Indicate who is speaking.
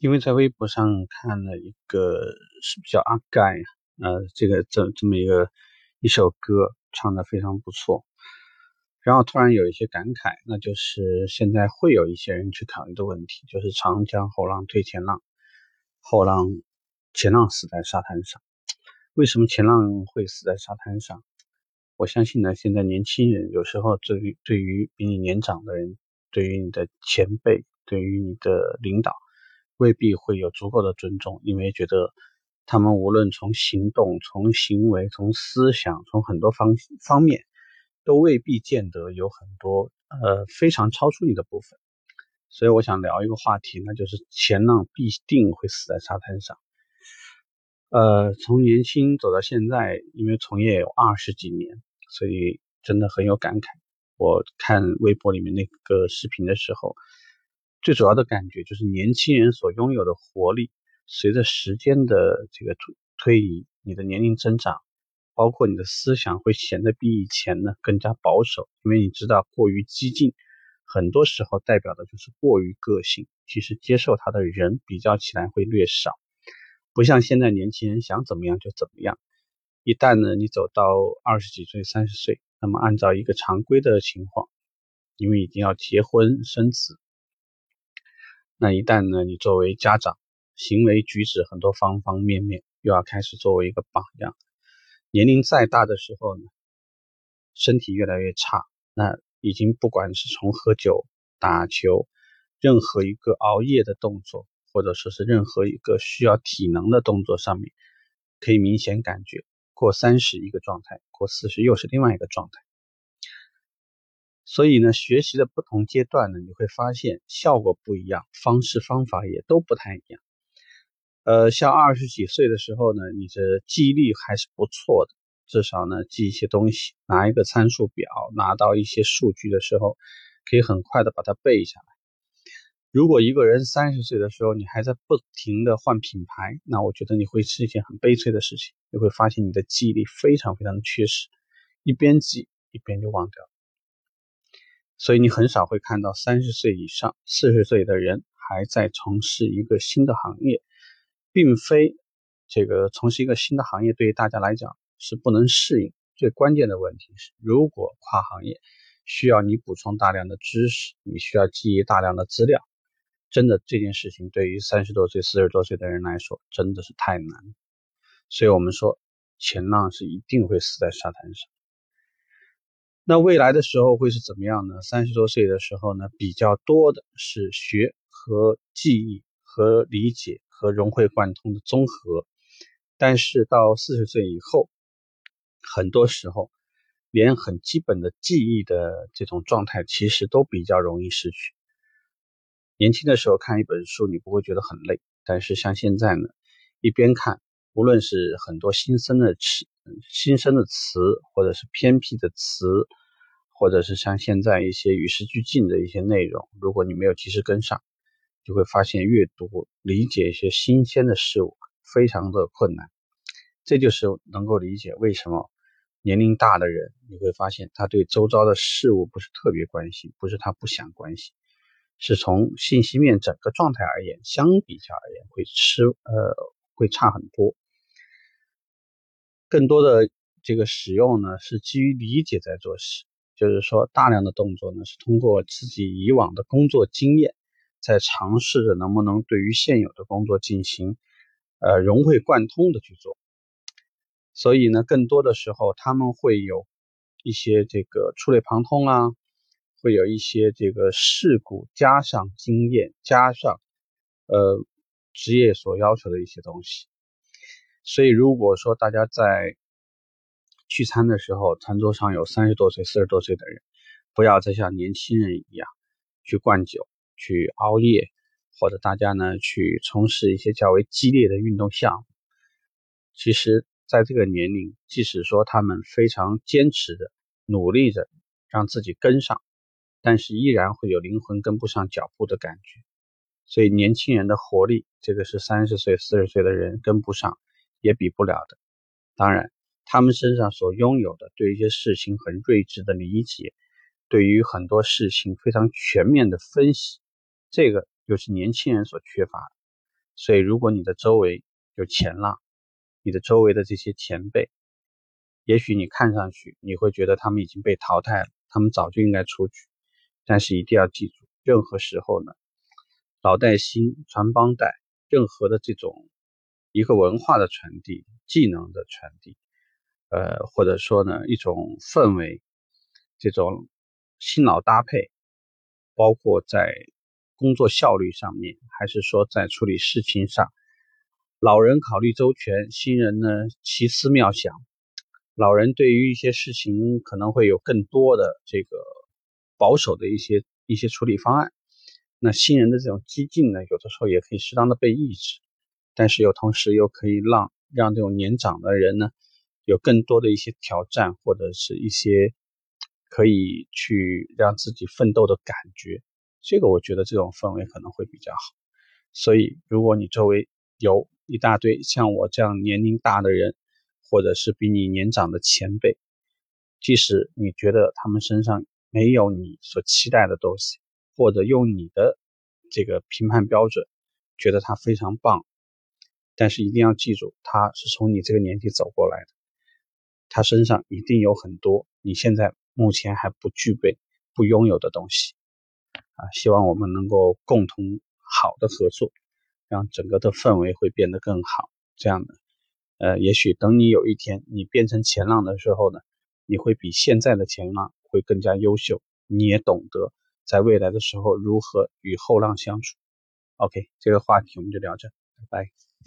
Speaker 1: 因为在微博上看了一个是比较阿盖，呃，这个这这么一个一首歌唱的非常不错，然后突然有一些感慨，那就是现在会有一些人去考虑的问题，就是长江后浪推前浪，后浪前浪死在沙滩上，为什么前浪会死在沙滩上？我相信呢，现在年轻人有时候对于对于比你年长的人，对于你的前辈，对于你的领导。未必会有足够的尊重，因为觉得他们无论从行动、从行为、从思想、从很多方方面，都未必见得有很多呃非常超出你的部分。所以我想聊一个话题，那就是前浪必定会死在沙滩上。呃，从年轻走到现在，因为从业有二十几年，所以真的很有感慨。我看微博里面那个视频的时候。最主要的感觉就是年轻人所拥有的活力，随着时间的这个推推移，你的年龄增长，包括你的思想会显得比以前呢更加保守，因为你知道过于激进，很多时候代表的就是过于个性，其实接受他的人比较起来会略少，不像现在年轻人想怎么样就怎么样。一旦呢你走到二十几岁、三十岁，那么按照一个常规的情况，因为已经要结婚生子。那一旦呢，你作为家长，行为举止很多方方面面又要开始作为一个榜样，年龄再大的时候呢，身体越来越差，那已经不管是从喝酒、打球，任何一个熬夜的动作，或者说是任何一个需要体能的动作上面，可以明显感觉过三十一个状态，过四十又是另外一个状态。所以呢，学习的不同阶段呢，你会发现效果不一样，方式方法也都不太一样。呃，像二十几岁的时候呢，你的记忆力还是不错的，至少呢记一些东西，拿一个参数表，拿到一些数据的时候，可以很快的把它背下来。如果一个人三十岁的时候，你还在不停的换品牌，那我觉得你会是一件很悲催的事情。你会发现你的记忆力非常非常的缺失，一边记一边就忘掉了。所以你很少会看到三十岁以上、四十岁的人还在从事一个新的行业，并非这个从事一个新的行业对于大家来讲是不能适应。最关键的问题是，如果跨行业需要你补充大量的知识，你需要记忆大量的资料，真的这件事情对于三十多岁、四十多岁的人来说真的是太难。所以我们说，前浪是一定会死在沙滩上。那未来的时候会是怎么样呢？三十多岁的时候呢，比较多的是学和记忆和理解和融会贯通的综合，但是到四十岁以后，很多时候连很基本的记忆的这种状态其实都比较容易失去。年轻的时候看一本书，你不会觉得很累，但是像现在呢，一边看，无论是很多新生的词、新生的词，或者是偏僻的词。或者是像现在一些与时俱进的一些内容，如果你没有及时跟上，就会发现阅读理解一些新鲜的事物非常的困难。这就是能够理解为什么年龄大的人，你会发现他对周遭的事物不是特别关心，不是他不想关心，是从信息面整个状态而言，相比较而言会吃呃会差很多。更多的这个使用呢，是基于理解在做事。就是说，大量的动作呢，是通过自己以往的工作经验，在尝试着能不能对于现有的工作进行，呃，融会贯通的去做。所以呢，更多的时候他们会有一些这个触类旁通啊，会有一些这个事故加上经验加上，呃，职业所要求的一些东西。所以，如果说大家在聚餐的时候，餐桌上有三十多岁、四十多岁的人，不要再像年轻人一样去灌酒、去熬夜，或者大家呢去从事一些较为激烈的运动项目。其实，在这个年龄，即使说他们非常坚持的努力着让自己跟上，但是依然会有灵魂跟不上脚步的感觉。所以，年轻人的活力，这个是三十岁、四十岁的人跟不上，也比不了的。当然。他们身上所拥有的对一些事情很睿智的理解，对于很多事情非常全面的分析，这个又是年轻人所缺乏的。所以，如果你的周围有前浪，你的周围的这些前辈，也许你看上去你会觉得他们已经被淘汰了，他们早就应该出局。但是一定要记住，任何时候呢，老带新，传帮带，任何的这种一个文化的传递、技能的传递，呃，或者说呢一种氛围，这种新老搭配，包括在。工作效率上面，还是说在处理事情上，老人考虑周全，新人呢奇思妙想。老人对于一些事情可能会有更多的这个保守的一些一些处理方案，那新人的这种激进呢，有的时候也可以适当的被抑制，但是又同时又可以让让这种年长的人呢，有更多的一些挑战或者是一些可以去让自己奋斗的感觉。这个我觉得这种氛围可能会比较好，所以如果你周围有一大堆像我这样年龄大的人，或者是比你年长的前辈，即使你觉得他们身上没有你所期待的东西，或者用你的这个评判标准觉得他非常棒，但是一定要记住，他是从你这个年纪走过来的，他身上一定有很多你现在目前还不具备、不拥有的东西。啊，希望我们能够共同好的合作，让整个的氛围会变得更好。这样的，呃，也许等你有一天你变成前浪的时候呢，你会比现在的前浪会更加优秀，你也懂得在未来的时候如何与后浪相处。OK，这个话题我们就聊这，拜拜。